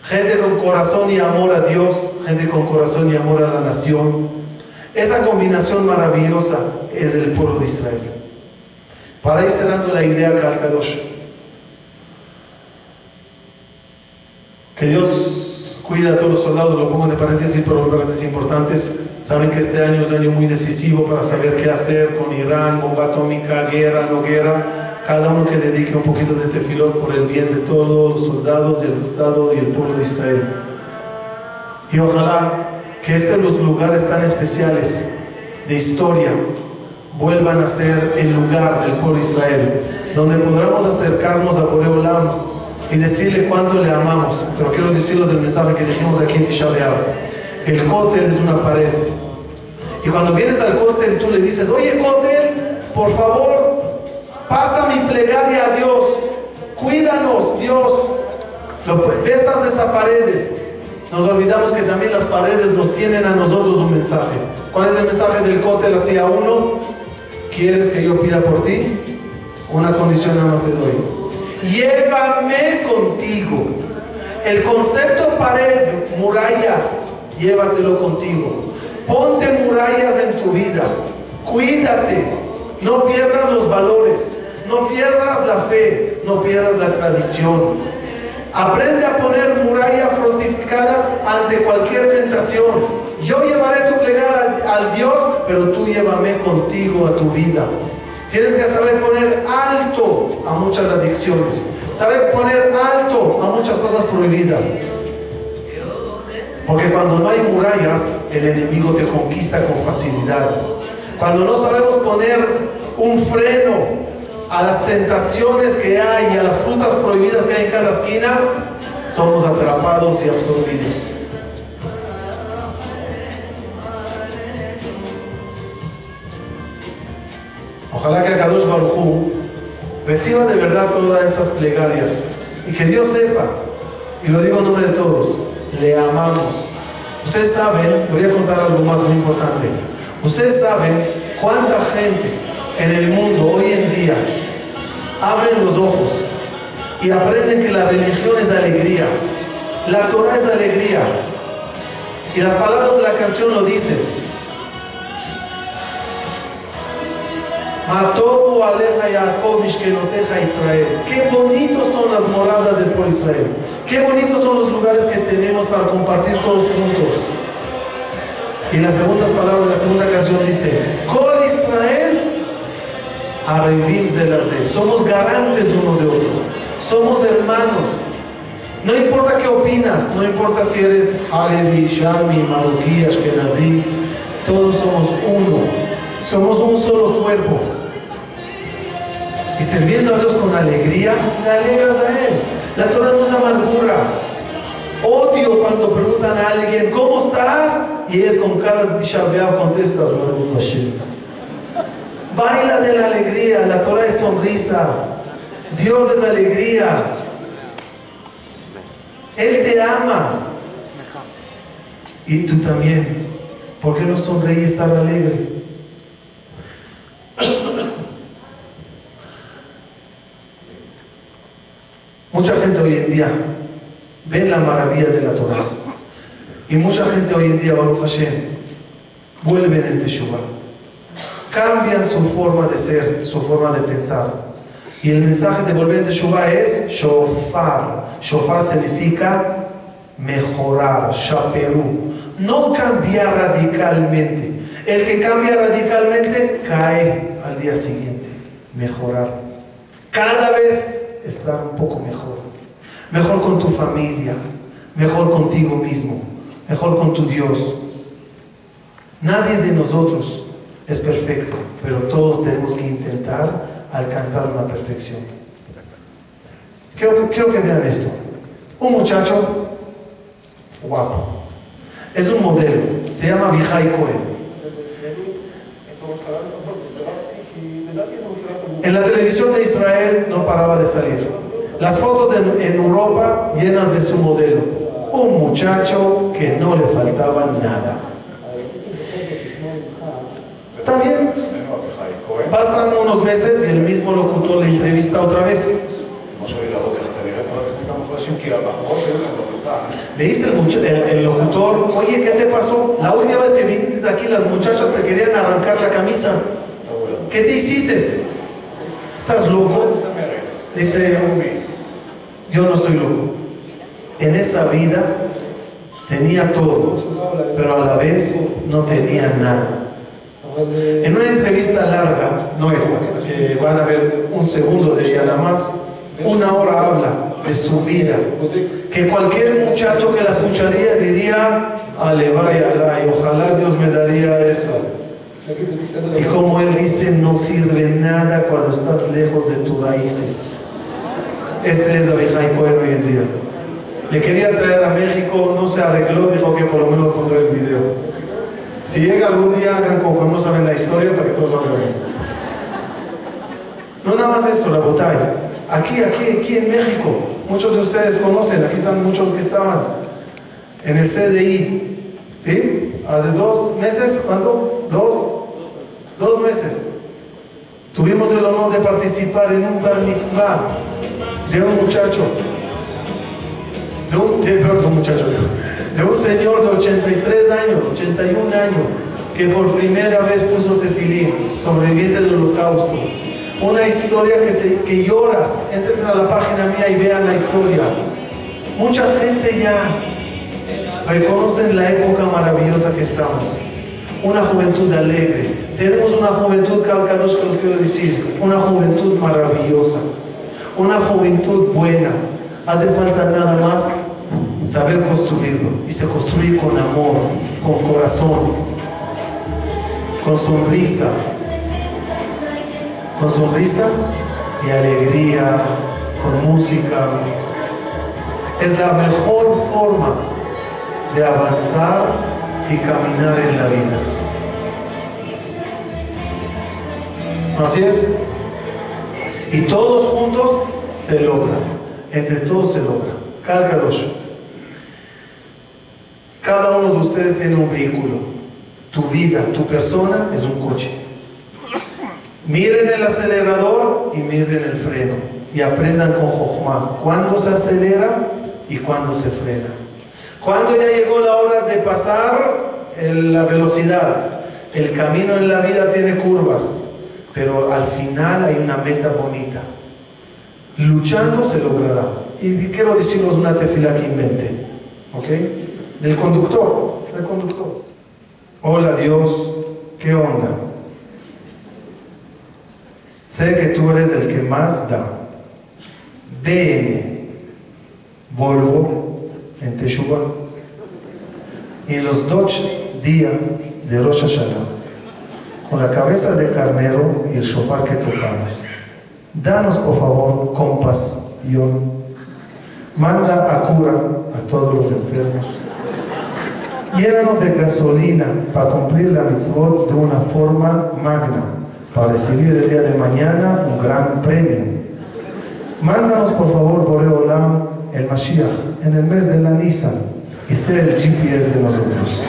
gente con corazón y amor a Dios, gente con corazón y amor a la nación. Esa combinación maravillosa es el pueblo de Israel. Para ir cerrando la idea, Kalkadosh. Que Dios cuida a todos los soldados, lo pongo de paréntesis, pero paréntesis importantes. Saben que este año es un año muy decisivo para saber qué hacer con Irán, bomba atómica, guerra, no guerra. Cada uno que dedique un poquito de tefilot por el bien de todos los soldados, del Estado y el pueblo de Israel. Y ojalá que estos los lugares tan especiales de historia vuelvan a ser el lugar del pueblo de Israel, donde podamos acercarnos a Boreolam y decirle cuánto le amamos. Pero quiero decirles del mensaje que dijimos aquí en Tisha El cótel es una pared. Y cuando vienes al cótel, tú le dices, oye cótel, por favor, pasa mi plegaria a Dios. Cuídanos, Dios. Estas de esas paredes. Nos olvidamos que también las paredes nos tienen a nosotros un mensaje. ¿Cuál es el mensaje del cótel hacia uno? ¿Quieres que yo pida por ti? Una condición nada más te doy. Llévame contigo. El concepto pared, muralla, llévatelo contigo. Ponte murallas en tu vida. Cuídate. No pierdas los valores. No pierdas la fe. No pierdas la tradición. Aprende a poner muralla fortificada ante cualquier tentación. Yo llevaré tu plegar al, Dios, pero tú llévame contigo a tu vida. Tienes que saber poner alto a muchas adicciones. Saber poner alto a muchas cosas prohibidas. Porque cuando no hay murallas, el enemigo te conquista con facilidad. Cuando no sabemos poner un freno a las tentaciones que hay y a las frutas prohibidas que hay en cada esquina, somos atrapados y absorbidos. Ojalá que Kadosh Baruj reciba de verdad todas esas plegarias y que Dios sepa, y lo digo en nombre de todos, le amamos. Ustedes saben, voy a contar algo más muy importante. Ustedes saben cuánta gente en el mundo hoy en día abren los ojos y aprenden que la religión es alegría, la Torah es alegría. Y las palabras de la canción lo dicen. Matobu aleja Jacob Israel. Qué bonitos son las moradas del pueblo Israel. Qué bonitos son los lugares que tenemos para compartir todos juntos. Y las segundas palabras de la segunda canción dice, Col Israel somos garantes uno de otro. Somos hermanos. No importa qué opinas, no importa si eres Halevi, Shami, Marroquí, Ashkenazi, todos somos uno. Somos un solo cuerpo. Y sirviendo a Dios con alegría, te alegras a Él. La Torah no es amargura. Odio cuando preguntan a alguien, ¿cómo estás? Y él con cara de Shabbat contesta. Baila de la alegría, la Torah es sonrisa. Dios es alegría. Él te ama. Y tú también. ¿Por qué no sonreír y estar alegre? Mucha gente hoy en día ve la maravilla de la Torah. Y mucha gente hoy en día, Baruch Hashem, vuelven en Teshuvah cambian su forma de ser, su forma de pensar. Y el mensaje de volver de Shuvah es shofar. Shofar significa mejorar, shaperu. No cambiar radicalmente. El que cambia radicalmente cae al día siguiente. Mejorar. Cada vez estar un poco mejor. Mejor con tu familia. Mejor contigo mismo. Mejor con tu Dios. Nadie de nosotros es perfecto, pero todos tenemos que intentar alcanzar una perfección. Quiero, que vean esto. Un muchacho guapo. Es un modelo. Se llama Vijay Cohen. En la televisión de Israel no paraba de salir. Las fotos en, Europa llenas de su modelo. Un muchacho que no le faltaba nada. Bien. Pasan unos meses y el mismo locutor le entrevista otra vez. Le dice el, locutor, oye, ¿qué te pasó? La última vez que viniste aquí las muchachas te querían arrancar la camisa. ¿Qué te hiciste? ¿Estás loco? Dice, yo no estoy loco. En esa vida tenía todo, pero a la vez no tenía nada. En una entrevista larga, no esta, que van a ver un segundo de ella nada más, una hora habla de su vida, que cualquier muchacho que la escucharía diría, ale vaya, y ojalá Dios me daría eso. Y como él dice, no sirve nada cuando estás lejos de tus raíces. Este es Abijay Cohen hoy en día. Le quería traer a México, no se arregló, dijo que por lo menos pondré el video. Si llega algún día, hagan como no saben la historia para que todos salga bien. No nada más eso, la botella. Aquí, aquí, aquí en México, muchos de ustedes conocen, aquí están muchos que estaban en el CDI, ¿sí? Hace dos meses, ¿cuánto? Dos, dos meses. Tuvimos el honor de participar en un bar mitzvah de un muchacho, de un, de, perdón, muchacho, de un señor de 83 años, 81 años, que por primera vez puso tefilín, sobreviviente del holocausto. Una historia que, que lloras. Entren a la página mía y vean la historia. Mucha gente ya reconocen la época maravillosa que estamos. Una juventud alegre. Tenemos una juventud, calcados que os quiero decir, una juventud maravillosa una juventud buena. Hace falta nada más saber construirlo. Y se construye con amor, con corazón, con sonrisa. Con sonrisa y alegría, con música. Es la mejor forma de avanzar y caminar en la vida. Así es. Y todos juntos se logra. Entre todos se logra. Cada. Cada uno de ustedes tiene un vehículo. Tu vida, tu persona es un coche. Miren el acelerador y miren el freno. Y aprendan con Jochma cuándo se acelera y cuándo se frena. Cuando ya llegó la hora de pasar la velocidad. El camino en la vida tiene curvas pero al final hay una meta bonita. Luchando se logrará. Y quiero decirles una tefila que inventé, ¿ok? Del conductor, del conductor. Hola Dios, ¿qué onda? Sé que tú eres el que más da. BM, Volvo, en Teshuvah. Y en los dos días de Rosh Hashanah con la cabeza de carnero y el shofar que tocamos. Danos, por favor, compasión. Manda a cura a todos los enfermos. Llénanos de gasolina para cumplir la mitzvot de una forma magna, para recibir el día de mañana un gran premio. Mándanos, por favor, Boreolam, el Mashiach, en el mes de la y sea el GPS de nosotros.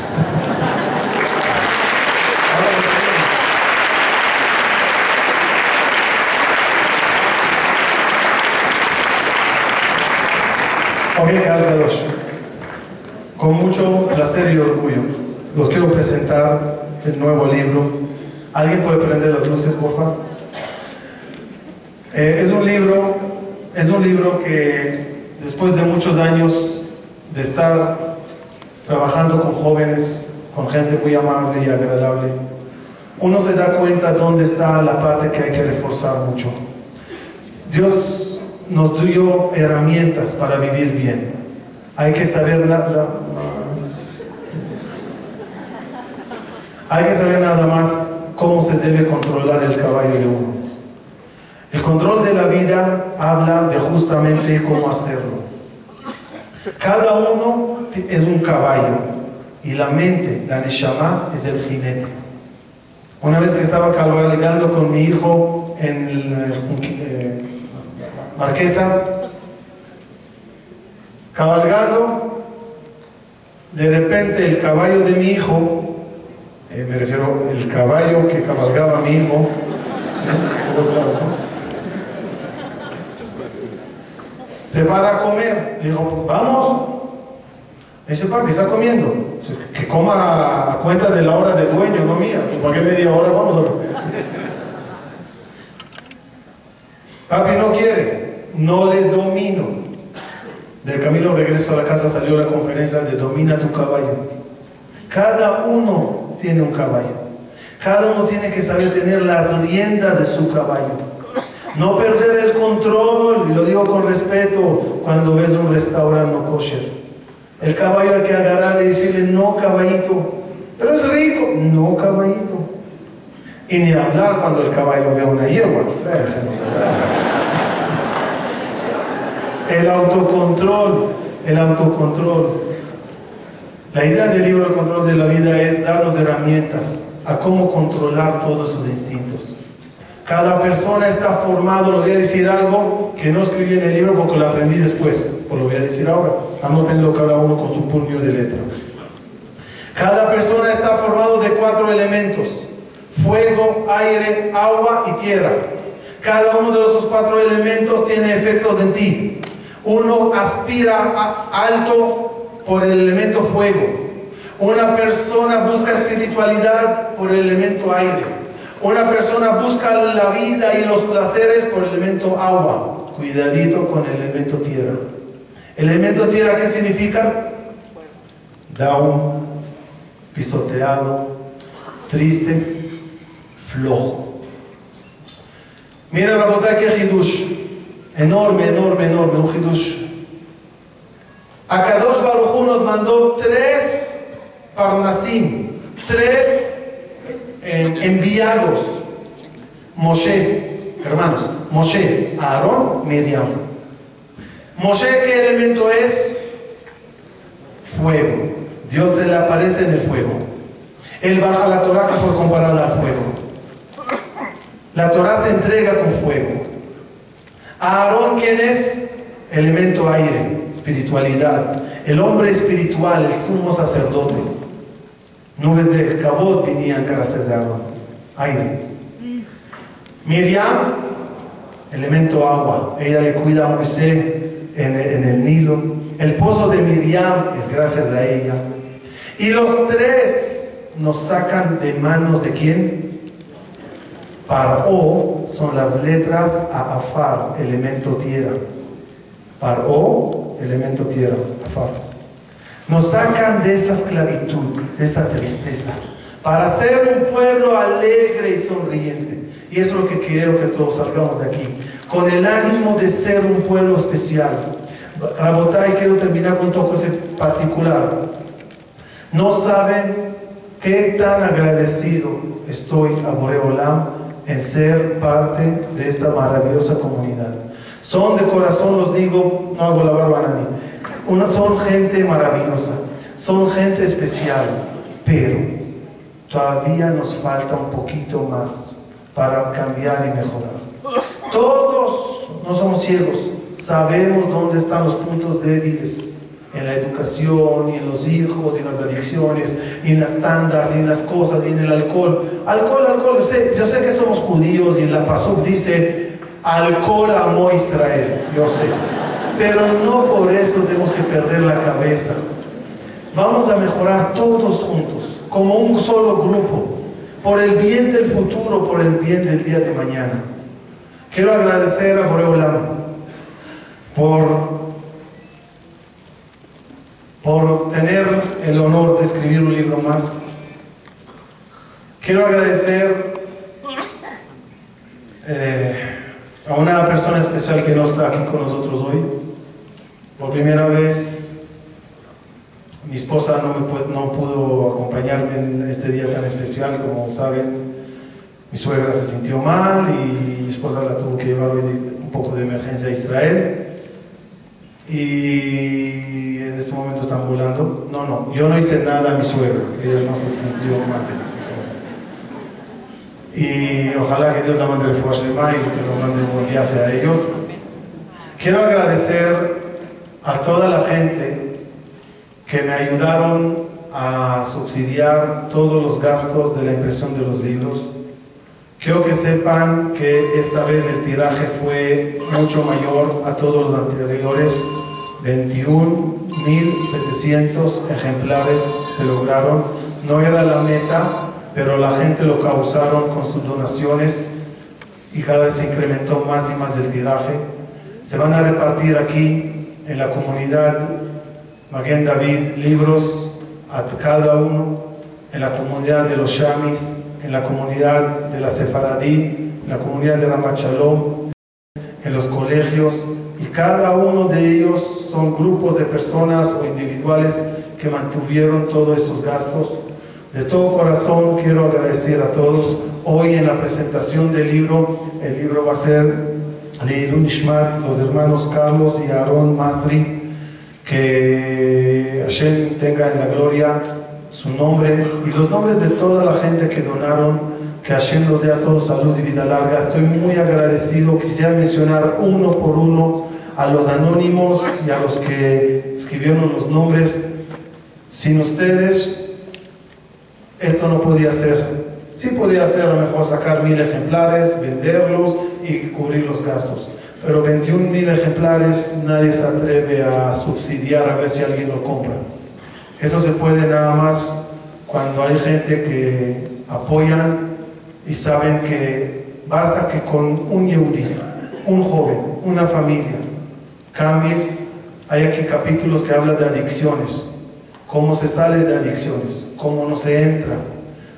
con mucho placer y orgullo, los quiero presentar el nuevo libro. ¿Alguien puede prender las luces, por favor? Eh, es un libro, es un libro que después de muchos años de estar trabajando con jóvenes, con gente muy amable y agradable, uno se da cuenta dónde está la parte que hay que reforzar mucho. Dios nos dio herramientas para vivir bien. Hay que saber nada más. Hay que saber nada más cómo se debe controlar el caballo de uno. El control de la vida habla de justamente cómo hacerlo. Cada uno es un caballo y la mente, la neshama, es el jinete. Una vez que estaba cabalgando con mi hijo en el, eh, Marquesa, cabalgando, de repente el caballo de mi hijo, eh, me refiero el caballo que cabalgaba mi hijo, Se para a comer, le dijo, vamos. Dice, papi, está comiendo. Que coma a cuenta de la hora de dueño, no mía. ¿Para qué media hora vamos a Papi no quiere no le domino. Del camino regreso a la casa salió la conferencia de Domina tu caballo. Cada uno tiene un caballo. Cada uno tiene que saber tener las riendas de su caballo. No perder el control, y lo digo con respeto, cuando ves un restaurante kosher. El caballo hay que agarrar y decirle, no caballito, pero es rico, no caballito. Y ni hablar cuando el caballo ve una yegua. El autocontrol, el autocontrol. La idea del libro El control de la vida es darnos herramientas a cómo controlar todos sus instintos. Cada persona está formado, lo voy a decir algo que no escribí en el libro porque lo aprendí después, pues lo voy a decir ahora. Anótenlo cada uno con su puño de letra. Cada persona está formado de cuatro elementos, fuego, aire, agua y tierra. Cada uno de esos cuatro elementos tiene efectos en ti. Uno aspira alto por el elemento fuego. Una persona busca espiritualidad por el elemento aire. Una persona busca la vida y los placeres por el elemento agua. Cuidadito con el elemento tierra. ¿El elemento tierra qué significa? Down, pisoteado, triste, flojo. Mira la botella que hidush. Enorme, enorme, enorme, un hidush. Akadosh Baruj nos mandó tres parnasim, tres enviados. Moshe, hermanos, Moshe, Aarón, Miriam. Moshe, ¿qué elemento es? Fuego. Dios se le aparece en el fuego. Él baja la Torah que fue comparada al fuego. La Torah se entrega con fuego. Aarón, ¿quién es? Elemento aire, espiritualidad. El hombre espiritual, el sumo sacerdote. Nubes de cabot venían gracias a aire. Miriam, elemento agua. Ella le cuida a Moisés en, el Nilo. El pozo de Miriam es gracias a ella. Y los tres nos sacan de manos de quién? O son las letras a Afar, elemento tierra. O, elemento tierra, Afar. Nos sacan de esa esclavitud, de esa tristeza, para ser un pueblo alegre y sonriente. Y eso es lo que quiero que todos salgamos de aquí, con el ánimo de ser un pueblo especial. Rabotay, quiero terminar con un toque particular. No saben qué tan agradecido estoy a Boreolam en ser parte de esta maravillosa comunidad. Son de corazón, los digo, no hago la barba a nadie son gente maravillosa, son gente especial, pero todavía nos falta un poquito más para cambiar y mejorar. Todos no somos ciegos, sabemos dónde están los puntos débiles en la educación, y en los hijos, y en las adicciones, y en las tandas, y en las cosas, y en el alcohol. Alcohol, alcohol, yo sé, yo sé que somos judíos y la Pasuk dice, alcohol amó Israel, yo sé. Pero no por eso tenemos que perder la cabeza. Vamos a mejorar todos juntos, como un solo grupo, por el bien del futuro, por el bien del día de mañana. Quiero agradecer a Boreolam por, por tener el honor de escribir un libro más. Quiero agradecer eh, a una especial que no está aquí con nosotros hoy. Por primera vez, mi esposa no, no pudo acompañarme en este día tan especial, como saben, mi suegra se sintió mal y mi esposa la tuvo que llevar un poco de emergencia a Israel. Y en este momento están volando. No, no, yo no hice nada a mi suegra, ella no se sintió mal. Y ojalá que Dios la mande el y que lo mande un buen viaje a ellos. Quiero agradecer a toda la gente que me ayudaron a subsidiar todos los gastos de la impresión de los libros. Quiero que sepan que esta vez el tiraje fue mucho mayor a todos los anteriores. 21.700 ejemplares se lograron. No era la meta, pero la gente lo causaron con sus donaciones y cada vez se incrementó más y más el tiraje. Se van a repartir aquí en la comunidad Maguen David libros a cada uno, en la comunidad de los Shamis, en la comunidad de la Sefaradí, en la comunidad de Ramachalom, en los colegios, y cada uno de ellos son grupos de personas o individuales que mantuvieron todos esos gastos. De todo corazón quiero agradecer a todos. Hoy en la presentación del libro, el libro va a ser de Ilun Ishmat, los hermanos Carlos y Aaron Masri, que Hashem tenga en la gloria su nombre y los nombres de toda la gente que donaron, que Hashem nos dé a todos salud y vida larga. Estoy muy agradecido, quisiera mencionar uno por uno a los anónimos y a los que escribieron los nombres. Sin ustedes, esto no podía ser. Sí podía ser a lo mejor sacar mil ejemplares, venderlos y cubrir los gastos. Pero 21 mil ejemplares nadie se atreve a subsidiar a ver si alguien lo compra. Eso se puede nada más cuando hay gente que apoyan y saben que basta que con un yehudi, un joven, una familia, cambie. Hay aquí capítulos que hablan de adicciones, cómo se sale de adicciones, cómo no se entra.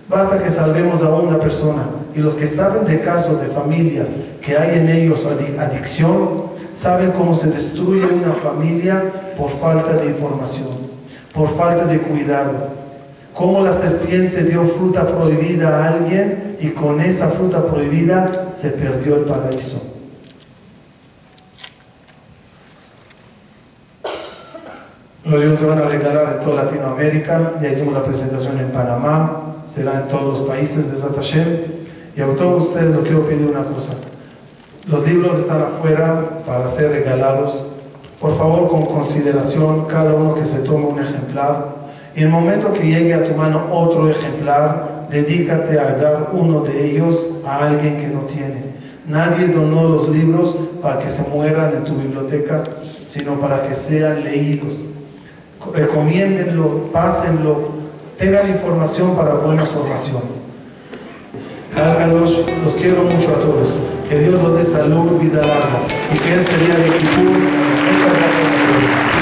Basta que salvemos a una persona y los que saben de casos de familias que hay en ellos adicción, saben cómo se destruye una familia por falta de información por falta de cuidado. Cómo la serpiente dio fruta prohibida a alguien y con esa fruta prohibida se perdió el paraíso. Los libros se van a regalar en toda Latinoamérica, ya hicimos la presentación en Panamá, será en todos los países, de Hashem. Y a todos ustedes lo quiero pedir una cosa. Los libros están afuera para ser regalados por favor, con consideración, cada uno que se tome un ejemplar. Y en el momento que llegue a tu mano otro ejemplar, dedícate a dar uno de ellos a alguien que no tiene. Nadie donó los libros para que se mueran en tu biblioteca, sino para que sean leídos. Recomiéndenlo, pásenlo, tengan información para buena formación. dos, los quiero mucho a todos. Que Dios los dé salud, vida larga y que este día de Kipur Muchas gracias a todos.